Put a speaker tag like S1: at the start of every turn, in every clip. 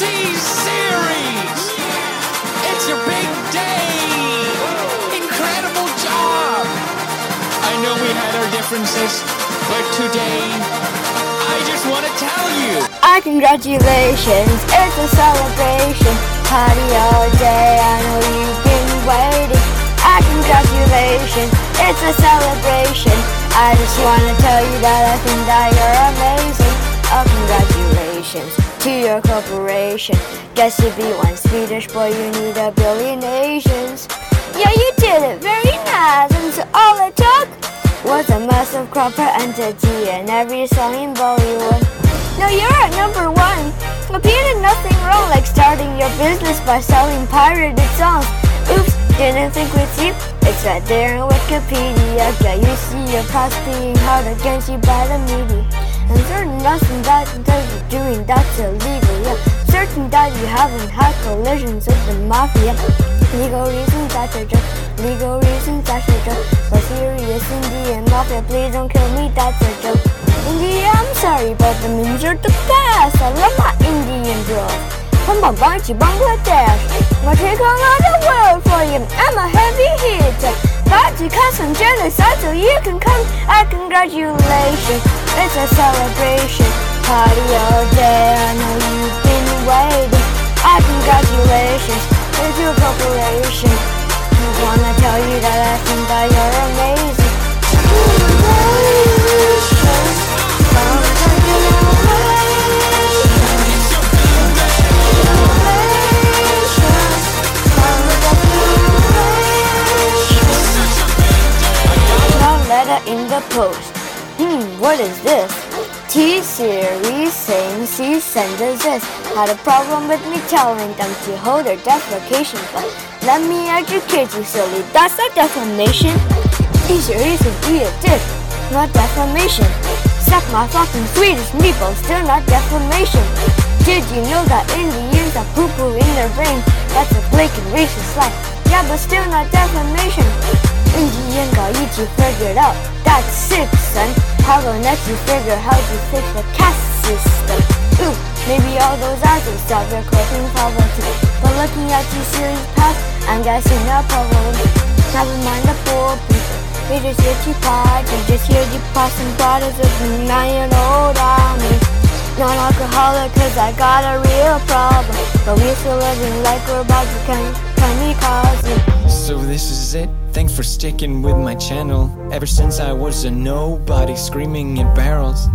S1: T-Series! It's your big day! Incredible job! I know we had our differences, but today, I just want to tell you!
S2: Ah, congratulations, it's a celebration. Party all day, I know you've been waiting. Ah, congratulations, it's a celebration. I just wanna tell you that I think that you're amazing. Congratulations to your corporation. Guess you'd be one Swedish boy, you need a billion nations. Yeah, you did it very nice, and so all it took was a massive proper entity and every song in Bollywood. Now you're at number one. But you did nothing wrong, like starting your business by selling pirated songs. Oops, didn't think we'd see. It's right there in Wikipedia. Yeah, you see your past being held against you by the media. And certain nothing that you're doing that's illegal. Yeah, certain that you haven't had collisions with the mafia. Legal reasons that's a joke. Legal reasons that's a joke. But serious Indian mafia, please don't kill me. That's a joke. India, I'm sorry, but the means are the best. I love my Indian bros. From Bombay Bangladesh, my take on all the world for you. I'm a heavy hitter. But to cause some genocide so you can come. I congratulations, it's a celebration. Party all day, I know you've been waiting. Congratulations, your. I wanna tell you that I think that you're amazing. Letter in the post. Hmm, what is this? T-Series saying she sent us this. Had a problem with me telling them to hold their defecation, but let me educate you, silly. That's not defamation. T-Series is be a dick, not defamation. Suck my fucking Swedish meatballs, still not defamation. Did you know that Indians have poo-poo in their brains? That's a blatant racist lie. Yeah, but still not defamation. Indian got you to figure it out. That's sick, son. Let you figure how to fix the caste system? Ooh, maybe all those answers solve your coping poverty. But looking at your series past, I'm guessing no problem. Never mind the poor people. We just here to party, just here to passing bottles of the nine old army. Non-alcoholic cause I got a real problem But we're still living like
S1: So this is it. Thanks for sticking with my channel. Ever since I was a nobody screaming at barrels.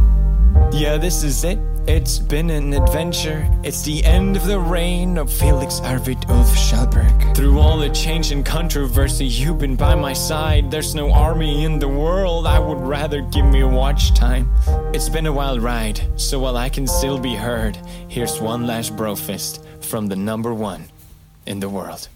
S1: Yeah, this is it. It's been an adventure. It's the end of the reign of Felix Arvid Ulf Kjellberg. Through all the change and controversy, you've been by my side. There's no army in the world. I would rather give me a watch time. It's been a wild ride, so while I can still be heard, here's one last brofist from the number one in the world.